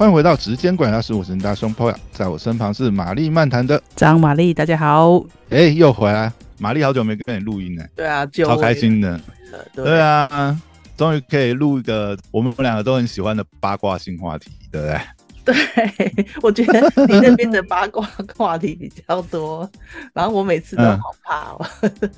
欢迎回到时间管家十五神大胸 p 在我身旁是玛丽漫谈的张玛丽，大家好。哎，又回来，玛丽好久没跟你录音了。对啊，超开心的。对对啊，终于可以录一个我们两个都很喜欢的八卦性话题，对不对？对，我觉得你那边的八卦话题比较多，然后我每次都好怕哦。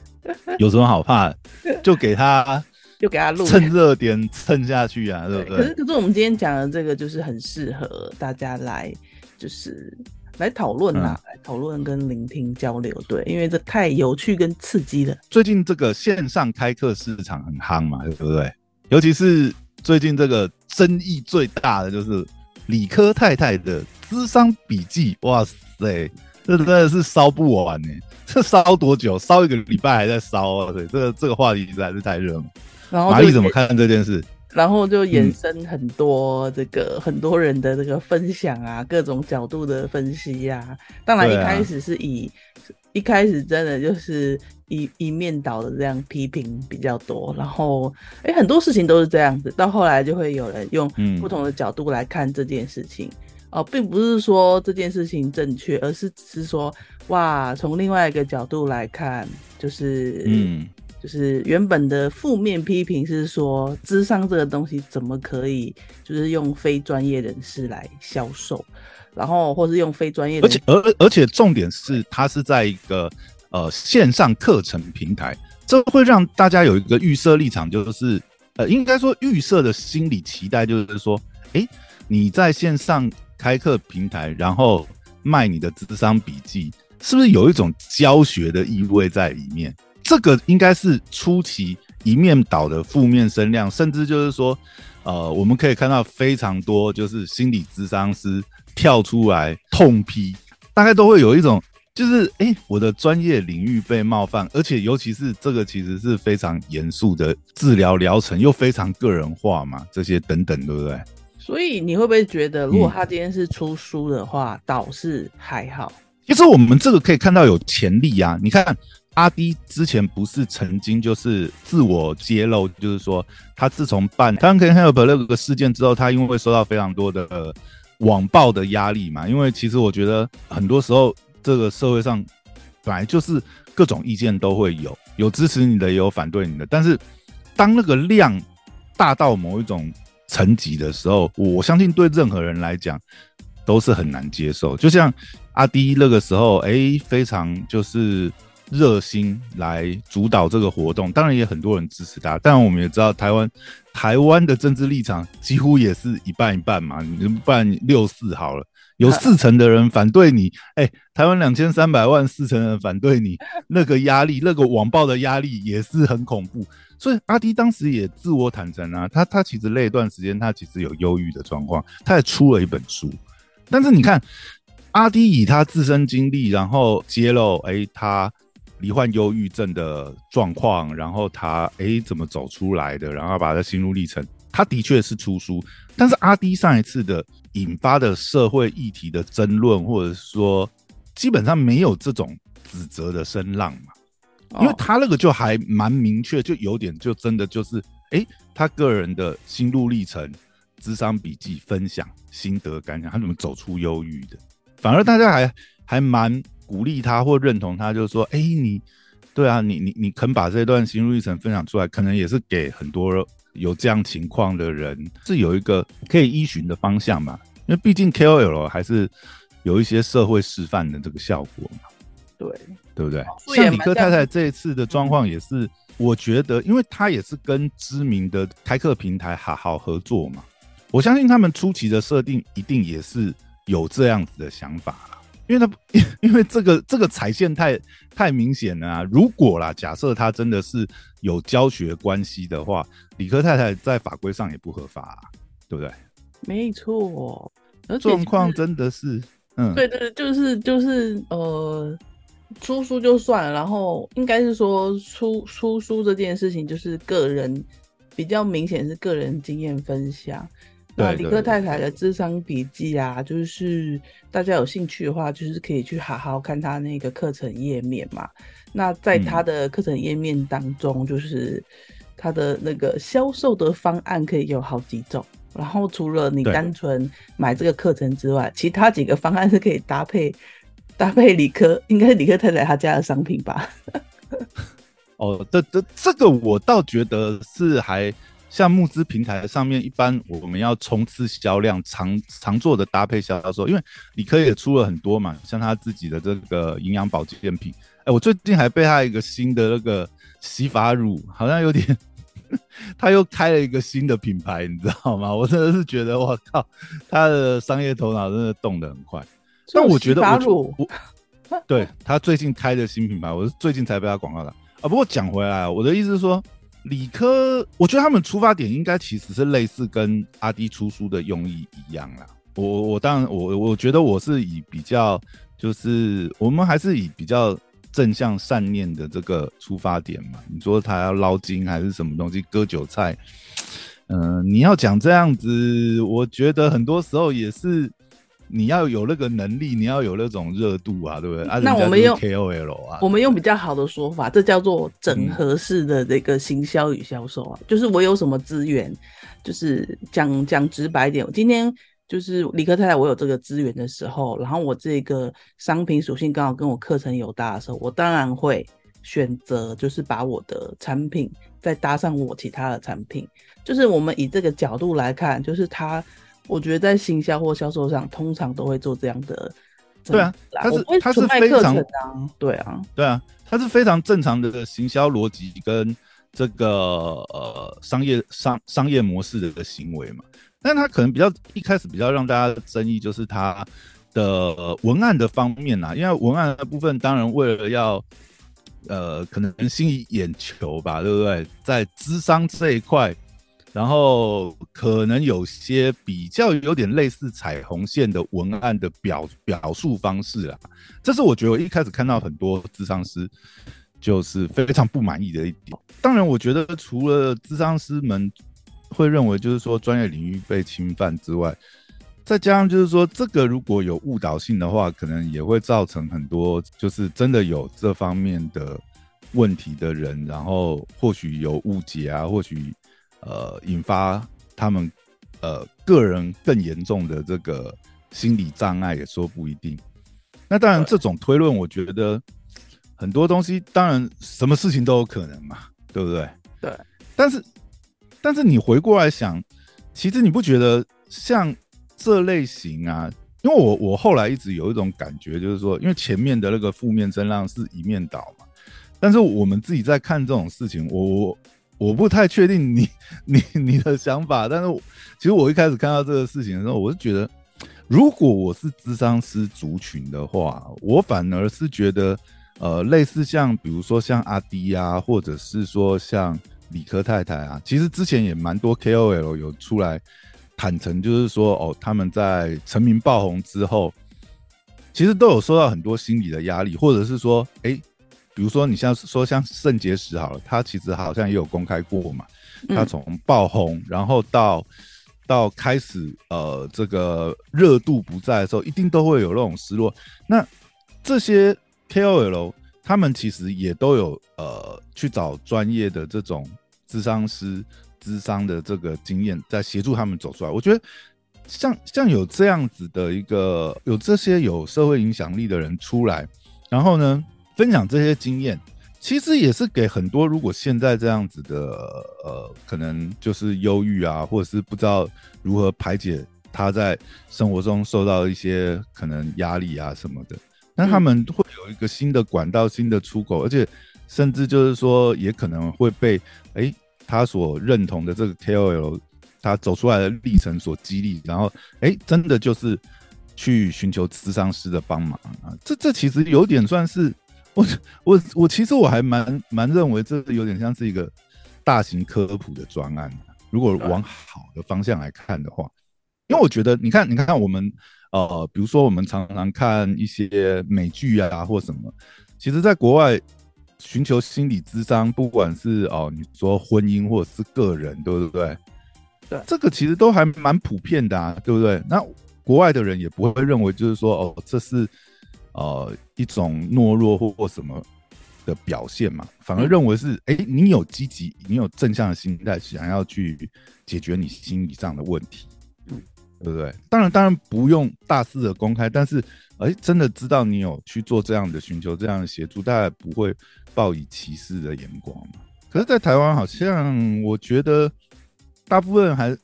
有什么好怕？就给他，就给他录，趁热点蹭下去啊，对不对？可是可是我们今天讲的这个就是很适合大家来，就是来讨论啦，来讨论跟聆听交流，对，因为这太有趣跟刺激了。最近这个线上开课市场很夯嘛，对不对？尤其是最近这个争议最大的就是理科太太的智商笔记，哇塞，这真的是烧不完呢。这烧多久？烧一个礼拜还在烧啊！对，这个这个话题实在是太热了。然后玛丽怎么看这件事？然后就衍生很多这个很多人的这个分享啊，各种角度的分析呀。当然一开始是以一开始真的就是一一面倒的这样批评比较多。然后哎，很多事情都是这样子。到后来就会有人用不同的角度来看这件事情。哦，并不是说这件事情正确，而是只是说，哇，从另外一个角度来看，就是，嗯，就是原本的负面批评是说，智商这个东西怎么可以，就是用非专业人士来销售，然后或是用非专业，而且而而且重点是，它是在一个呃线上课程平台，这会让大家有一个预设立场，就是呃，应该说预设的心理期待，就是说，哎，你在线上。开课平台，然后卖你的智商笔记，是不是有一种教学的意味在里面？这个应该是初期一面倒的负面声量，甚至就是说，呃，我们可以看到非常多就是心理咨商师跳出来痛批，大概都会有一种就是，哎，我的专业领域被冒犯，而且尤其是这个其实是非常严肃的治疗疗程，又非常个人化嘛，这些等等，对不对？所以你会不会觉得，如果他今天是出书的话，倒是还好？其实我们这个可以看到有潜力啊！你看阿迪之前不是曾经就是自我揭露，就是说他自从办 t a n k Help 那个事件之后，他因为受到非常多的网暴的压力嘛。因为其实我觉得很多时候这个社会上本来就是各种意见都会有，有支持你的，也有反对你的。但是当那个量大到某一种。层级的时候，我相信对任何人来讲都是很难接受。就像阿迪那个时候，哎，非常就是热心来主导这个活动，当然也很多人支持他。但我们也知道，台湾台湾的政治立场几乎也是一半一半嘛，你不然六四好了，有 四成的人反对你，哎，台湾两千三百万四成人反对你，那个压力，那个网暴的压力也是很恐怖。所以阿迪当时也自我坦诚啊，他他其实那一段时间他其实有忧郁的状况，他也出了一本书。但是你看，阿迪以他自身经历，然后揭露，哎，他罹患忧郁症的状况，然后他哎怎么走出来的，然后把他心路历程，他的确是出书。但是阿迪上一次的引发的社会议题的争论，或者说基本上没有这种指责的声浪嘛。因为他那个就还蛮明确，就有点就真的就是，哎，他个人的心路历程、智商笔记分享心得感想，他怎么走出忧郁的？反而大家还还蛮鼓励他或认同他，就是说，哎，你对啊，你你你肯把这段心路历程分享出来，可能也是给很多有这样情况的人是有一个可以依循的方向嘛。因为毕竟 KOL 还是有一些社会示范的这个效果嘛。对。对不对？像李克太太这一次的状况也是，我觉得，因为他也是跟知名的开课平台好好合作嘛，我相信他们初期的设定一定也是有这样子的想法啦。因为他 因为这个这个踩线太太明显了啊。如果啦，假设他真的是有教学关系的话，理科太太在法规上也不合法，对不对？没错，状况真的是，嗯，对对，就是就是呃。出书就算了，然后应该是说出出书这件事情就是个人比较明显是个人经验分享。那李克太太的智商笔记啊，就是大家有兴趣的话，就是可以去好好看他那个课程页面嘛。那在他的课程页面当中，就是他的那个销售的方案可以有好几种。然后除了你单纯买这个课程之外，其他几个方案是可以搭配搭配理科，应该是理科太太他家的商品吧？哦，这这这个我倒觉得是还像募资平台上面，一般我们要冲刺销量，常常做的搭配销售，因为理科也出了很多嘛，像他自己的这个营养保健品。哎，我最近还被他一个新的那个洗发乳，好像有点，他又开了一个新的品牌，你知道吗？我真的是觉得，我靠，他的商业头脑真的动得很快。但我觉得我我对他最近开的新品牌，我是最近才被他广告的啊。不过讲回来，我的意思是说，理科，我觉得他们出发点应该其实是类似跟阿迪出书的用意一样啦。我我当然我我觉得我是以比较，就是我们还是以比较。正向善念的这个出发点嘛？你说他要捞金还是什么东西割韭菜？嗯，你要讲这样子，我觉得很多时候也是你要有那个能力，你要有那种热度啊，对不对？那我们用 KOL 啊，我们用比较好的说法，这叫做整合式的这个行销与销售啊，就是我有什么资源，就是讲讲直白点，今天。就是理科太太，我有这个资源的时候，然后我这个商品属性刚好跟我课程有搭的时候，我当然会选择，就是把我的产品再搭上我其他的产品。就是我们以这个角度来看，就是他，我觉得在行销或销售上，通常都会做这样的。对啊，他是他是非常对啊，对啊，他是非常正常的行销逻辑跟这个呃商业商商业模式的一个行为嘛。但他可能比较一开始比较让大家争议，就是他的文案的方面呐，因为文案的部分当然为了要呃可能吸引眼球吧，对不对？在智商这一块，然后可能有些比较有点类似彩虹线的文案的表表述方式啊，这是我觉得我一开始看到很多智商师就是非常不满意的一点。当然，我觉得除了智商师们。会认为就是说专业领域被侵犯之外，再加上就是说这个如果有误导性的话，可能也会造成很多就是真的有这方面的问题的人，然后或许有误解啊，或许呃引发他们呃个人更严重的这个心理障碍也说不一定。那当然这种推论，我觉得很多东西当然什么事情都有可能嘛，对不对？对，但是。但是你回过来想，其实你不觉得像这类型啊？因为我我后来一直有一种感觉，就是说，因为前面的那个负面声浪是一面倒嘛。但是我们自己在看这种事情，我我我不太确定你 你你的想法。但是其实我一开始看到这个事情的时候，我是觉得，如果我是智商师族群的话，我反而是觉得，呃，类似像比如说像阿迪啊，或者是说像。理科太太啊，其实之前也蛮多 KOL 有出来坦诚，就是说哦，他们在成名爆红之后，其实都有受到很多心理的压力，或者是说，哎，比如说你像说像肾结石好了，他其实好像也有公开过嘛，他从爆红，然后到到开始呃这个热度不在的时候，一定都会有那种失落。那这些 KOL 他们其实也都有呃去找专业的这种。智商师、智商的这个经验，在协助他们走出来。我觉得，像像有这样子的一个，有这些有社会影响力的人出来，然后呢，分享这些经验，其实也是给很多如果现在这样子的，呃，可能就是忧郁啊，或者是不知道如何排解他在生活中受到一些可能压力啊什么的，那他们会有一个新的管道、新的出口，而且甚至就是说，也可能会被哎。他所认同的这个 KOL，他走出来的历程所激励，然后哎，真的就是去寻求咨商师的帮忙啊！这这其实有点算是我我我其实我还蛮蛮认为这有点像是一个大型科普的专案。如果往好的方向来看的话，因为我觉得你看你看看我们呃，比如说我们常常看一些美剧啊或什么，其实在国外。寻求心理咨商，不管是哦，你说婚姻或者是个人，对不对？对，这个其实都还蛮普遍的啊，对不对？那国外的人也不会认为，就是说哦，这是呃一种懦弱或或什么，的表现嘛，反而认为是哎，你有积极，你有正向的心态，想要去解决你心理上的问题，对不对？当然，当然不用大肆的公开，但是哎，真的知道你有去做这样的寻求这样的协助，大家不会抱以歧视的眼光嘛。可是，在台湾好像我觉得大部分人还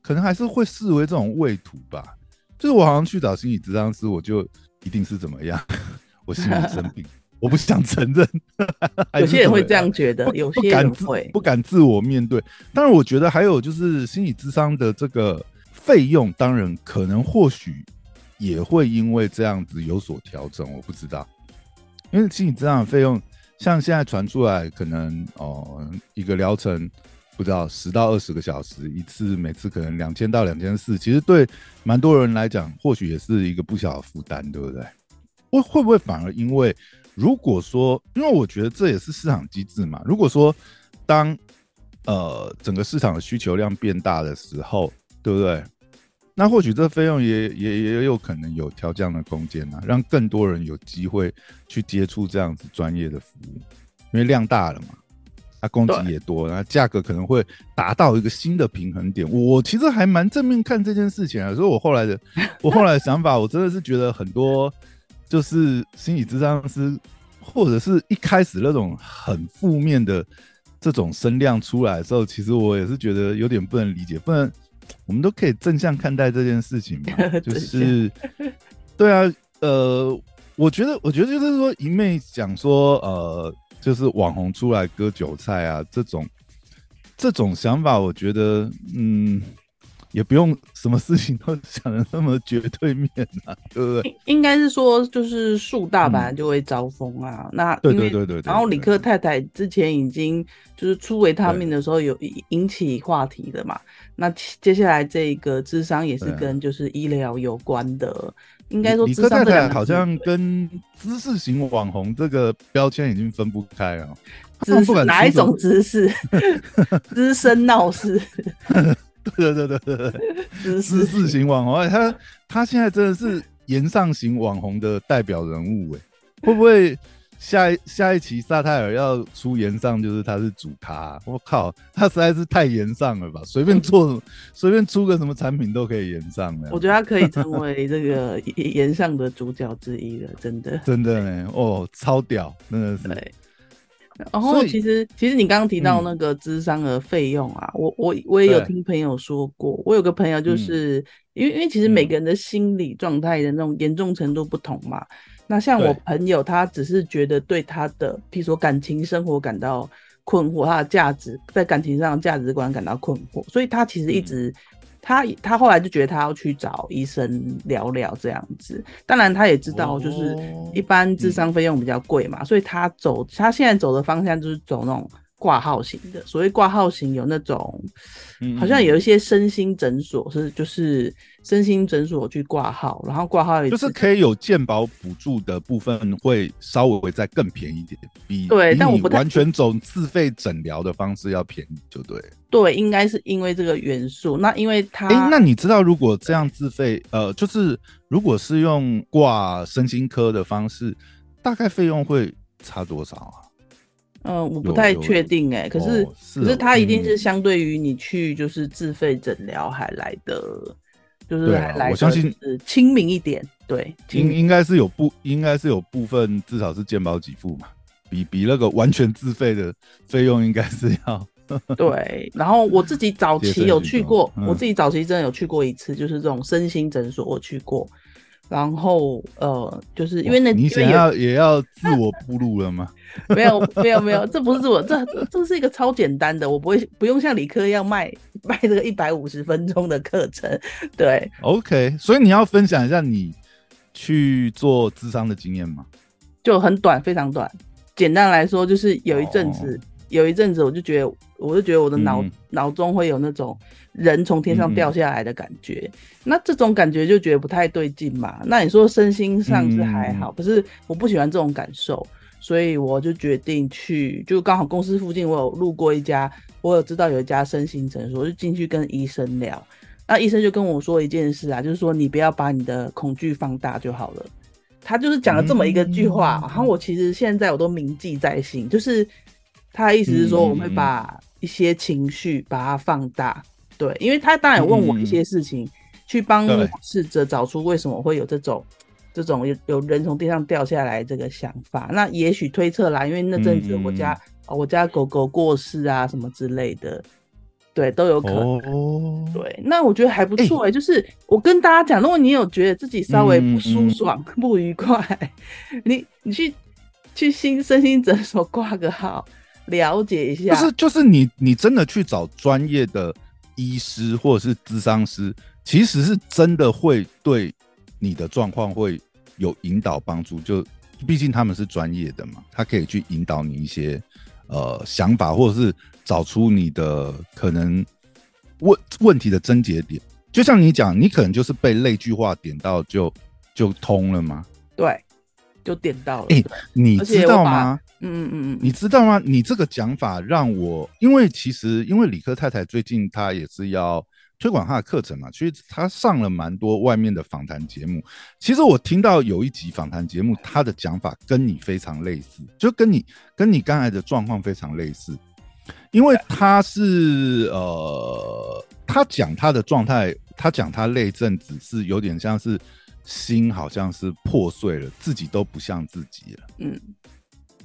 可能还是会视为这种畏途吧。就是我好像去找心理咨商师，我就一定是怎么样？我心里生病。我不想承认，有些人会这样觉得，有些人会不敢自我面对。当然，我觉得还有就是心理智商的这个费用，当然可能或许也会因为这样子有所调整。我不知道，因为心理智商的费用，像现在传出来，可能哦一个疗程不知道十到二十个小时一次，每次可能两千到两千四，其实对蛮多人来讲，或许也是一个不小的负担，对不对？会会不会反而因为？如果说，因为我觉得这也是市场机制嘛。如果说，当呃整个市场的需求量变大的时候，对不对？那或许这费用也也也有可能有调降的空间啊，让更多人有机会去接触这样子专业的服务，因为量大了嘛，它供给也多，那价格可能会达到一个新的平衡点。我其实还蛮正面看这件事情啊，所以我后来的 我后来的想法，我真的是觉得很多。就是心理咨商师，或者是一开始那种很负面的这种声量出来的时候，其实我也是觉得有点不能理解。不能我们都可以正向看待这件事情嘛？就是对啊，呃，我觉得，我觉得就是说，一昧讲说，呃，就是网红出来割韭菜啊，这种这种想法，我觉得，嗯。也不用什么事情都想的那么绝对面啊，对不对？应该是说，就是树大本来就会招风啊。那对对对对。然后李克太太之前已经就是出维他命的时候有引起话题的嘛。那接下来这个智商也是跟就是医疗有关的，应该说李克太太好像跟知识型网红这个标签已经分不开啊。知识哪一种知识？资深闹事。对对对对对，知识型网红，他他现在真的是言上型网红的代表人物哎，会不会下一下一期萨泰尔要出言上，就是他是主咖？我靠，他实在是太言上了吧？随便做 随便出个什么产品都可以言上的。我觉得他可以成为这个 言上的主角之一了，真的真的呢，哦，超屌，真的是。然后其实其实你刚刚提到那个智商的费用啊，我我我也有听朋友说过，我有个朋友就是因为因为其实每个人的心理状态的那种严重程度不同嘛。那像我朋友，他只是觉得对他的，譬如说感情生活感到困惑，他的价值在感情上的价值观感到困惑，所以他其实一直。他他后来就觉得他要去找医生聊聊这样子，当然他也知道就是一般智商费用比较贵嘛，所以他走他现在走的方向就是走那种。挂号型的，所谓挂号型有那种，好像有一些身心诊所是就是身心诊所去挂号，然后挂号就是可以有健保补助的部分会稍微再更便宜一点，比对，但我不完全走自费诊疗的方式要便宜，就对。对，应该是因为这个元素。那因为他，哎，那你知道如果这样自费，呃，就是如果是用挂身心科的方式，大概费用会差多少啊？嗯，我不太确定哎，可是可是它一定是相对于你去就是自费诊疗还来的，就是还来，我相信是亲民一点，对，应应该是有部应该是有部分至少是健保给付嘛，比比那个完全自费的费用应该是要对。然后我自己 早期有去过，我自己早期真的有去过一次，就是这种身心诊所我去过。然后呃，就是因为那你想要也要自我铺路了吗？没有没有没有，这不是自我，这这是一个超简单的，我不会不用像理科一样卖卖这个一百五十分钟的课程。对，OK，所以你要分享一下你去做智商的经验吗？就很短，非常短。简单来说，就是有一阵子，有一阵子我就觉得，我就觉得我的脑脑中会有那种。人从天上掉下来的感觉，那这种感觉就觉得不太对劲嘛。那你说身心上是还好，可是我不喜欢这种感受，所以我就决定去，就刚好公司附近我有路过一家，我有知道有一家身心诊所，就进去跟医生聊。那医生就跟我说一件事啊，就是说你不要把你的恐惧放大就好了。他就是讲了这么一个句话，然后我其实现在我都铭记在心，就是他的意思是说，我们会把一些情绪把它放大，对，因为他当然问我一些事情，去帮试着找出为什么会有这种这种有有人从地上掉下来这个想法，那也许推测啦，因为那阵子我家我家狗狗过世啊什么之类的。对，都有可能。对，那我觉得还不错哎。就是我跟大家讲，如果你有觉得自己稍微不舒爽、不愉快，你你去去心身心诊所挂个号，了解一下。就是就是你你真的去找专业的医师或者是咨商师，其实是真的会对你的状况会有引导帮助。就毕竟他们是专业的嘛，他可以去引导你一些呃想法，或者是。找出你的可能问问题的症结点，就像你讲，你可能就是被那句话点到，就就通了吗？对，就点到了。哎，你知道吗？嗯嗯嗯嗯，你知道吗？你这个讲法让我，因为其实因为理科太太最近她也是要。推广她的课程嘛，其实她上了蛮多外面的访谈节目。其实我听到有一集访谈节目，她的讲法跟你非常类似，就跟你跟你刚才的状况非常类似。因为他是呃，他讲他的状态，他讲他那阵子是有点像是心好像是破碎了，自己都不像自己了。嗯，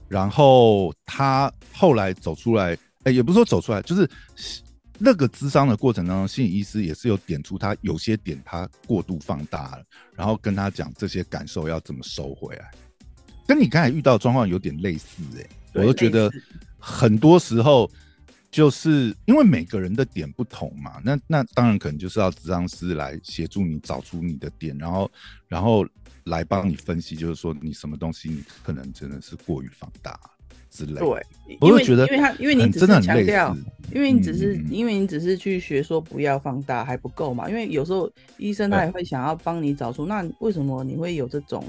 然后他后来走出来，哎，也不是说走出来，就是那个咨商的过程当中，心理医师也是有点出他有些点他过度放大了，然后跟他讲这些感受要怎么收回来，跟你刚才遇到的状况有点类似，哎，我都觉得。很多时候，就是因为每个人的点不同嘛，那那当然可能就是要智商师来协助你找出你的点，然后然后来帮你分析，就是说你什么东西你可能真的是过于放大之类。对，我就觉得，因为他因为你只是强调，因为你只是因为你只是去学说不要放大还不够嘛，因为有时候医生他也会想要帮你找出那为什么你会有这种。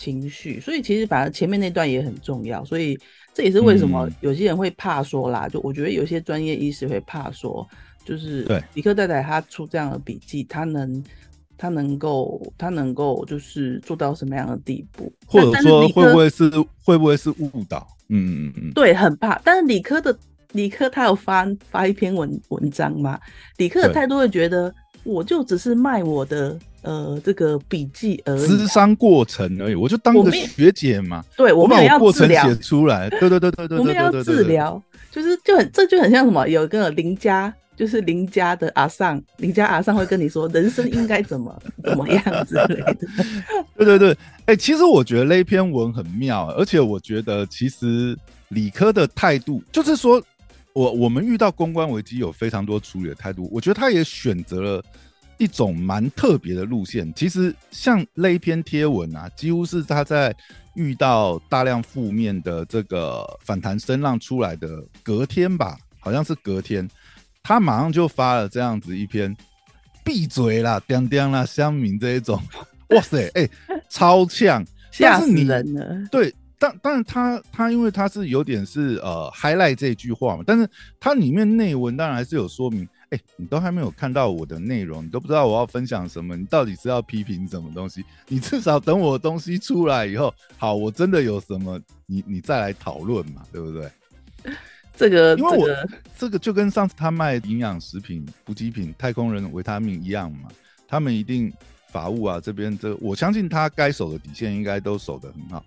情绪，所以其实反而前面那段也很重要，所以这也是为什么有些人会怕说啦。就我觉得有些专业医师会怕说，就是对李克太太他出这样的笔记，他能他能够他能够就是做到什么样的地步，或者说会不会是会不会是误导？嗯嗯嗯，对，很怕。但是理科的理科他有发发一篇文文章嘛？理科的态度会觉得，我就只是卖我的。呃，这个笔记而已，智商过程而已，我就当个学姐嘛。对，我们要过程写出来。对对对对对，我们要治疗，就是就很这就很像什么？有一个邻家，就是邻家的阿尚，邻家阿尚会跟你说人生应该怎么 怎么样之类的。对对对，哎，其实我觉得那篇文很妙，而且我觉得其实理科的态度，就是说我我们遇到公关危机有非常多处理的态度，我觉得他也选择了。一种蛮特别的路线，其实像那一篇贴文啊，几乎是他在遇到大量负面的这个反弹声浪出来的隔天吧，好像是隔天，他马上就发了这样子一篇“闭嘴啦，叮叮啦，乡民”这一种，哇塞，哎，超呛，吓死人了。对，但当然他他因为他是有点是呃 highlight 这句话嘛，但是它里面内文当然还是有说明。哎，你都还没有看到我的内容，你都不知道我要分享什么，你到底是要批评什么东西？你至少等我东西出来以后，好，我真的有什么，你你再来讨论嘛，对不对？这个，因为我这个就跟上次他卖营养食品、补给品、太空人维他命一样嘛，他们一定。法务啊，这边这我相信他该守的底线应该都守得很好。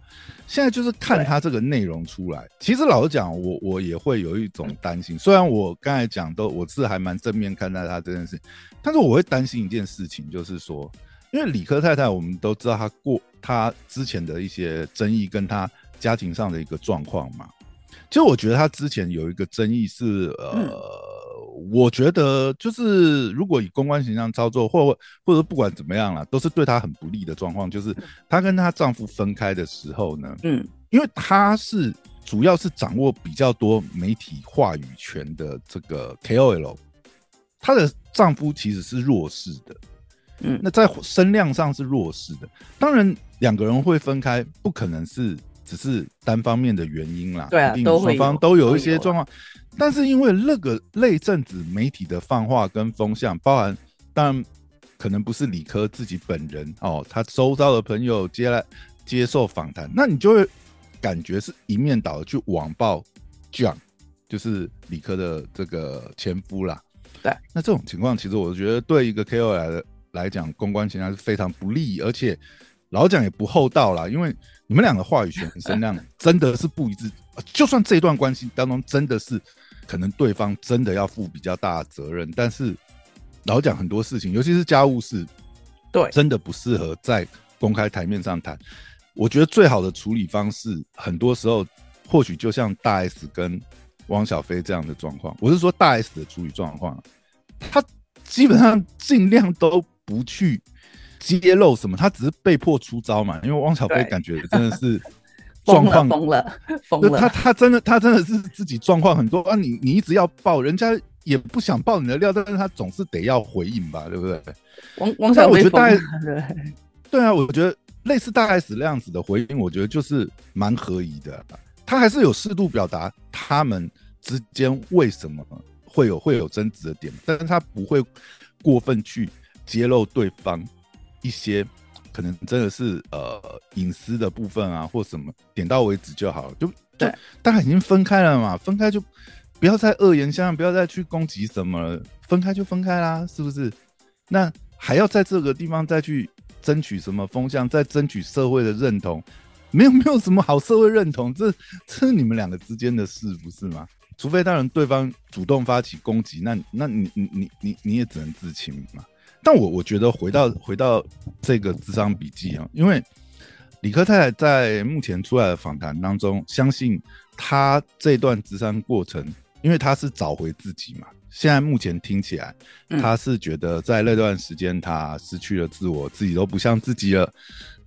现在就是看他这个内容出来，其实老实讲，我我也会有一种担心。虽然我刚才讲都我是还蛮正面看待他这件事，但是我会担心一件事情，就是说，因为理科太太我们都知道他过他之前的一些争议，跟他家庭上的一个状况嘛。其实我觉得他之前有一个争议是呃。我觉得就是，如果以公关形象操作，或或者不管怎么样啦，都是对她很不利的状况。就是她跟她丈夫分开的时候呢，嗯，因为她是主要是掌握比较多媒体话语权的这个 KOL，她的丈夫其实是弱势的，嗯，那在声量上是弱势的。当然，两个人会分开，不可能是只是单方面的原因啦，对啊，双方都有一些状况。但是因为那个那阵子媒体的放话跟风向，包含当然可能不是理科自己本人哦，他周遭的朋友接来接受访谈，那你就会感觉是一面倒的去网暴 John，就是理科的这个前夫啦。对，那这种情况其实我觉得对一个 KOL 来来讲，公关形象是非常不利，而且老蒋也不厚道啦，因为你们两个话语权声量 真的是不一致。就算这段关系当中真的是可能对方真的要负比较大的责任，但是老蒋很多事情，尤其是家务事，对，真的不适合在公开台面上谈。我觉得最好的处理方式，很多时候或许就像大 S 跟。汪小菲这样的状况，我是说大 S 的处理状况，他基本上尽量都不去揭露什么，他只是被迫出招嘛。因为汪小菲感觉真的是 状况疯了，疯了，他他真的他真的是自己状况很多啊。你你一直要爆，人家也不想爆你的料，但是他总是得要回应吧，对不对？汪汪小菲，大对对啊，我觉得类似大 S 那样子的回应，我觉得就是蛮合宜的。他还是有适度表达他们之间为什么会有会有争执的点，但是他不会过分去揭露对方一些可能真的是呃隐私的部分啊，或什么，点到为止就好了。就就大家已经分开了嘛，分开就不要再恶言相向，不要再去攻击什么了，分开就分开啦，是不是？那还要在这个地方再去争取什么风向，再争取社会的认同？没有没有什么好社会认同，这这是你们两个之间的事，不是吗？除非当然对方主动发起攻击，那那你你你你你也只能自清嘛。但我我觉得回到回到这个智商笔记啊，因为李克太太在目前出来的访谈当中，相信他这段智商过程，因为他是找回自己嘛。现在目前听起来，他是觉得在那段时间他失去了自我，自己都不像自己了。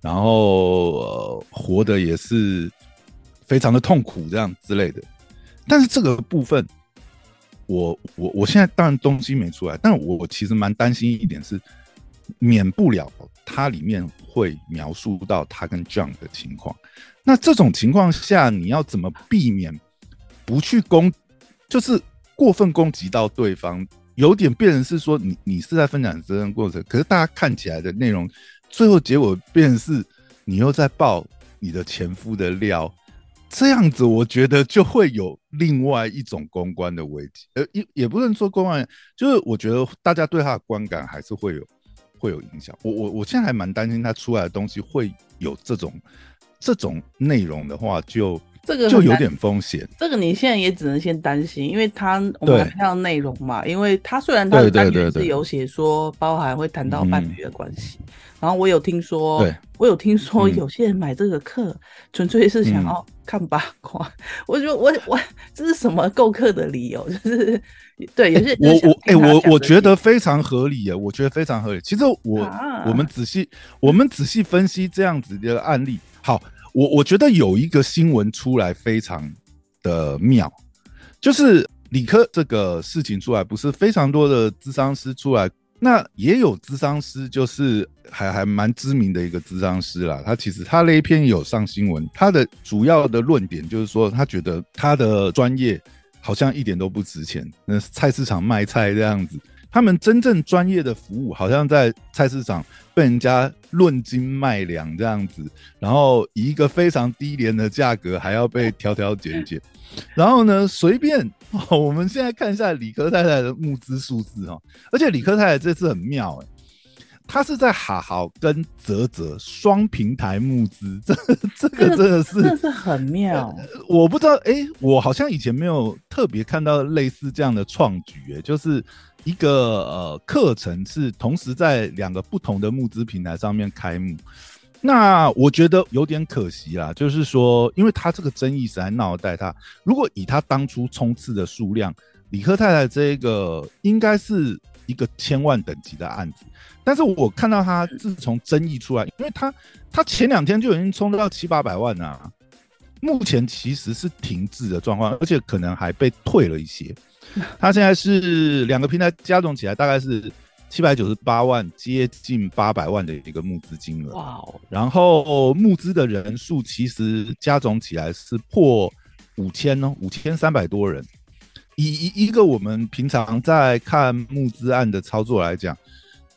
然后呃，活的也是非常的痛苦，这样之类的。但是这个部分，我我我现在当然东西没出来，但我我其实蛮担心一点是，免不了它里面会描述到他跟 John 的情况。那这种情况下，你要怎么避免不去攻，就是过分攻击到对方？有点变成是说，你你是在分享责任过程，可是大家看起来的内容。最后结果便是你又在爆你的前夫的料，这样子我觉得就会有另外一种公关的危机，呃，也也不能说公关，就是我觉得大家对他的观感还是会有会有影响。我我我现在还蛮担心他出来的东西会有这种这种内容的话，就这个就有点风险。这个你现在也只能先担心，因为他我们看到内容嘛，因为他虽然他的单元是有写说包含会谈到伴侣的关系。然后我有听说，我有听说有些人买这个课，纯粹是想要看八卦。我觉得我我这是什么购课的理由？就是对，有些我我哎我我觉得非常合理耶，我觉得非常合理。其实我我们仔细我们仔细分析这样子的案例，好，我我觉得有一个新闻出来非常的妙，就是理科这个事情出来，不是非常多的智商师出来。那也有智商师，就是还还蛮知名的一个智商师啦。他其实他那一篇有上新闻，他的主要的论点就是说，他觉得他的专业好像一点都不值钱。那菜市场卖菜这样子，他们真正专业的服务，好像在菜市场被人家论斤卖粮这样子，然后以一个非常低廉的价格，还要被挑挑拣拣。然后呢，随便。我们现在看一下理科太太的募资数字哈，而且理科太太这次很妙哎，她是在好好跟泽泽双平台募资，这 这个真的是真的是很妙。我不知道哎，我好像以前没有特别看到类似这样的创举哎，就是一个呃课程是同时在两个不同的募资平台上面开幕。那我觉得有点可惜啦，就是说，因为他这个争议实在闹得太如果以他当初冲刺的数量，李克太太这个应该是一个千万等级的案子。但是我看到他自从争议出来，因为他他前两天就已经冲到七八百万啊，目前其实是停滞的状况，而且可能还被退了一些。他现在是两个平台加总起来大概是。七百九十八万，接近八百万的一个募资金额。哇哦！然后募资的人数其实加总起来是破五千哦，五千三百多人。以一一个我们平常在看募资案的操作来讲，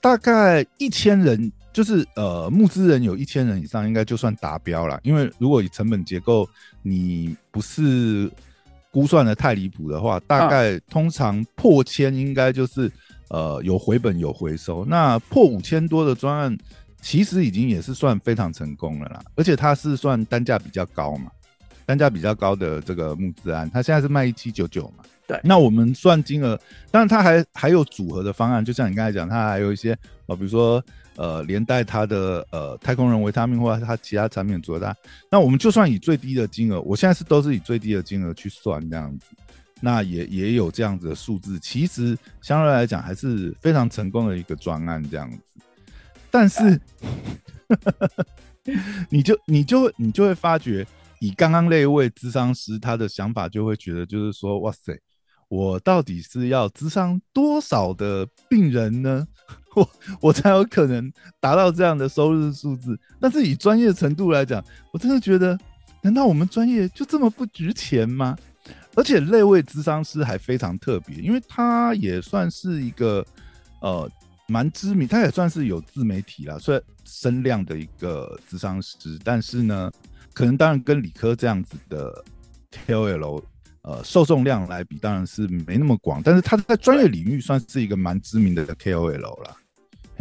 大概一千人，就是呃募资人有一千人以上，应该就算达标了。因为如果以成本结构，你不是估算的太离谱的话，大概通常破千应该就是呃有回本有回收。那破五千多的专案，其实已经也是算非常成功了啦，而且它是算单价比较高嘛。单价比较高的这个募资案，它现在是卖一七九九嘛？对。那我们算金额，但是它还还有组合的方案，就像你刚才讲，它还有一些呃，比如说呃，连带它的呃太空人维他命或者它其他产品组合的。那我们就算以最低的金额，我现在是都是以最低的金额去算这样子，那也也有这样子的数字，其实相对来讲还是非常成功的一个专案这样子。但是，你就你就你就会发觉。以刚刚那位智商师他的想法，就会觉得就是说，哇塞，我到底是要智商多少的病人呢？我我才有可能达到这样的收入数字？但是以专业程度来讲，我真的觉得，难道我们专业就这么不值钱吗？而且那位智商师还非常特别，因为他也算是一个呃蛮知名，他也算是有自媒体啦，虽然声量的一个智商师，但是呢。可能当然跟理科这样子的 KOL，呃，受众量来比，当然是没那么广。但是他在专业领域算是一个蛮知名的 KOL 了。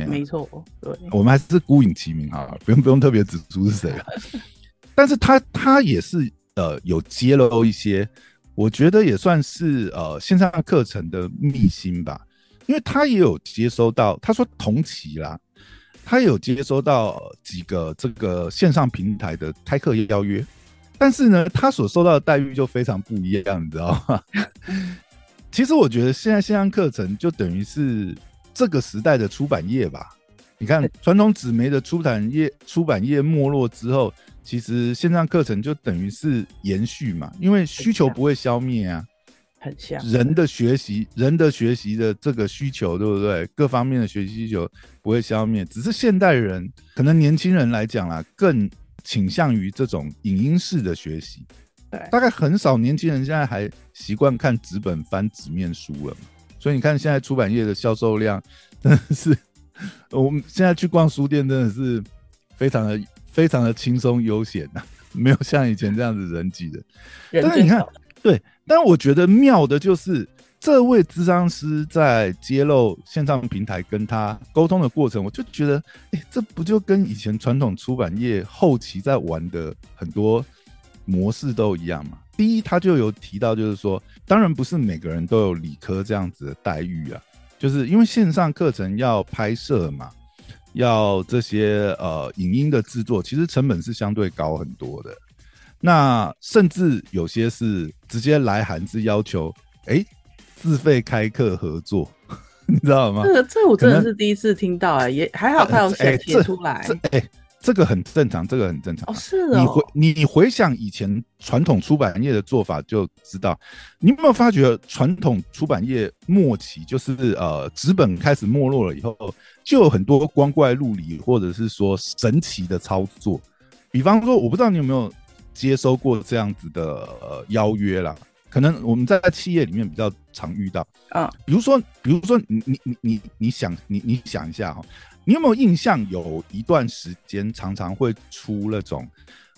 没错，对，我们还是孤影其名啊，不用不用特别指出是谁啊。但是他他也是呃有揭露一些，我觉得也算是呃线上课程的秘辛吧，因为他也有接收到，他说同期啦。他有接收到几个这个线上平台的开课邀约，但是呢，他所受到的待遇就非常不一样，你知道吗？其实我觉得现在线上课程就等于是这个时代的出版业吧。你看，传统纸媒的出版业出版业没落之后，其实线上课程就等于是延续嘛，因为需求不会消灭啊。很像人的学习，人的学习的这个需求，对不对？各方面的学习需求不会消灭，只是现代人可能年轻人来讲啦，更倾向于这种影音式的学习。对，大概很少年轻人现在还习惯看纸本翻纸面书了。所以你看，现在出版业的销售量真的是，我们现在去逛书店真的是非常的非常的轻松悠闲呐，没有像以前这样子人挤的。但是你看，对。但我觉得妙的就是这位咨商师在揭露线上平台跟他沟通的过程，我就觉得，哎，这不就跟以前传统出版业后期在玩的很多模式都一样吗？第一，他就有提到，就是说，当然不是每个人都有理科这样子的待遇啊，就是因为线上课程要拍摄嘛，要这些呃影音的制作，其实成本是相对高很多的。那甚至有些是直接来函是要求，哎，自费开课合作，你知道吗？这个这我真的是第一次听到啊，也还好他有写写出来。哎，这个很正常，这个很正常。哦，是哦。你回你你回想以前传统出版业的做法，就知道，你有没有发觉传统出版业末期，就是呃纸本开始没落了以后，就有很多光怪陆离或者是说神奇的操作，比方说，我不知道你有没有。接收过这样子的呃邀约啦，可能我们在企业里面比较常遇到啊，比如说，比如说你你你你你想你你想一下哈，你有没有印象？有一段时间常常会出那种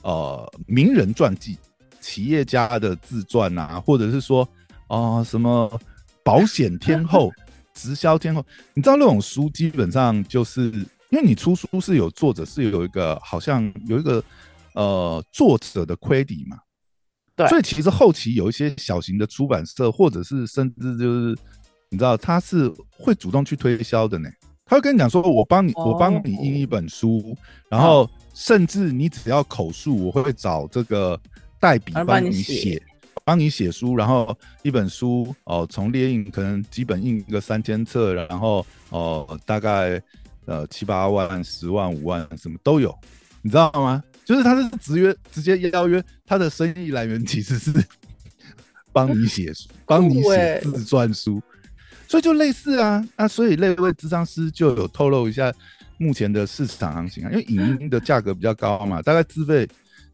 呃名人传记、企业家的自传啊，或者是说啊什么保险天后、直销天后，你知道那种书基本上就是因为你出书是有作者是有一个好像有一个。呃，作者的亏底嘛，对，所以其实后期有一些小型的出版社，或者是甚至就是你知道，他是会主动去推销的呢。他会跟你讲说，我帮你，我帮你印一本书，然后甚至你只要口述，我会找这个代笔帮你写，帮你写书，然后一本书哦，从列印可能基本印个三千册，然后哦，大概呃七八万、十万、五万什么都有，你知道吗？就是他是直约直接邀约，他的生意来源其实是 帮你写书，帮你写自传书，所以就类似啊那，所以那位智商师就有透露一下目前的市场行情啊，因为影音的价格比较高嘛，大概自费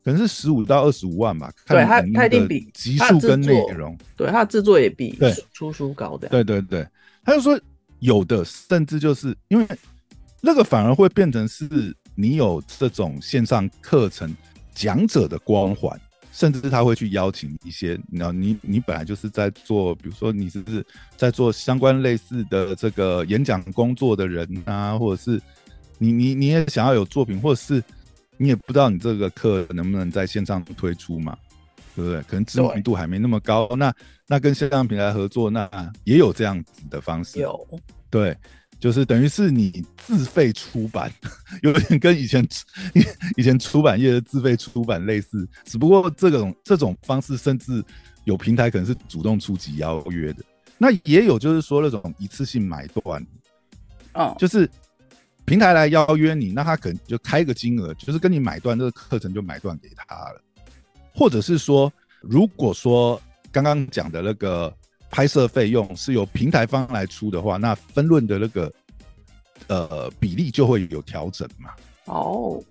可能是十五到二十五万吧，对他他一定比集数跟内容，对他的制作也比出书高的，对对对，他就说有的甚至就是因为那个反而会变成是你有这种线上课程讲者的光环，甚至他会去邀请一些，你知道，你你本来就是在做，比如说你是在做相关类似的这个演讲工作的人啊，或者是你你你也想要有作品，或者是你也不知道你这个课能不能在线上推出嘛，对不对？可能知名度还没那么高，那那跟线上平台合作，那也有这样子的方式，有对。就是等于是你自费出版，有点跟以前以前出版业的自费出版类似，只不过这种这种方式，甚至有平台可能是主动出击邀约的。那也有就是说那种一次性买断，哦，就是平台来邀约你，那他可能就开个金额，就是跟你买断这个课程就买断给他了，或者是说，如果说刚刚讲的那个。拍摄费用是由平台方来出的话，那分论的那个呃比例就会有调整嘛？哦，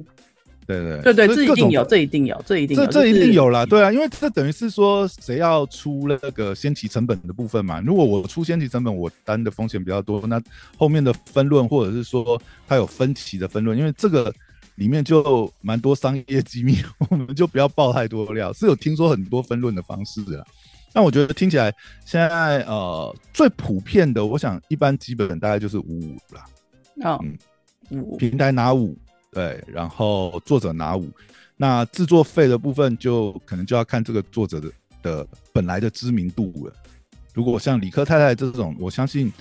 对对对对，这一定有，这一定有，这一定这这一定有啦。对啊，因为这等于是说谁要出那个先期成本的部分嘛？如果我出先期成本，我担的风险比较多，那后面的分论或者是说它有分歧的分论，因为这个里面就蛮多商业机密，我们就不要爆太多料。是有听说很多分论的方式的。那我觉得听起来，现在呃最普遍的，我想一般基本大概就是五五啦。嗯，五平台拿五，对，然后作者拿五。那制作费的部分就可能就要看这个作者的的本来的知名度了。如果像理科太太这种，我相信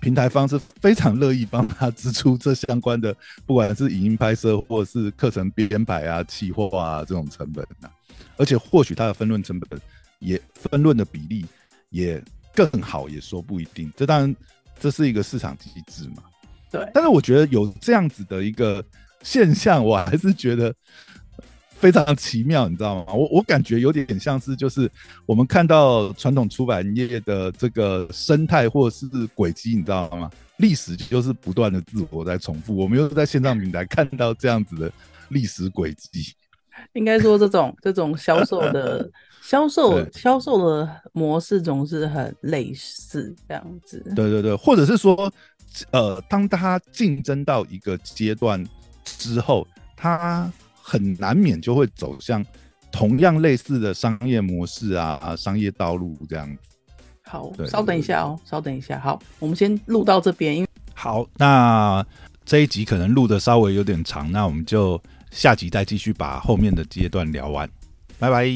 平台方是非常乐意帮他支出这相关的，不管是影音拍摄或者是课程编排啊、企划啊这种成本啊，而且或许他的分论成本。也分论的比例也更好，也说不一定。这当然这是一个市场机制嘛。对。但是我觉得有这样子的一个现象，我还是觉得非常奇妙，你知道吗？我我感觉有点像是就是我们看到传统出版业的这个生态或者是轨迹，你知道吗？历史就是不断的自我在重复，我们又在线上平台看到这样子的历史轨迹。应该说，这种这种销售的销售销售的模式总是很类似这样子。对对对，或者是说，呃，当他竞争到一个阶段之后，他很难免就会走向同样类似的商业模式啊啊，商业道路这样子。好，稍等一下哦，稍等一下。好，我们先录到这边。因为好，那这一集可能录的稍微有点长，那我们就。下集再继续把后面的阶段聊完，拜拜。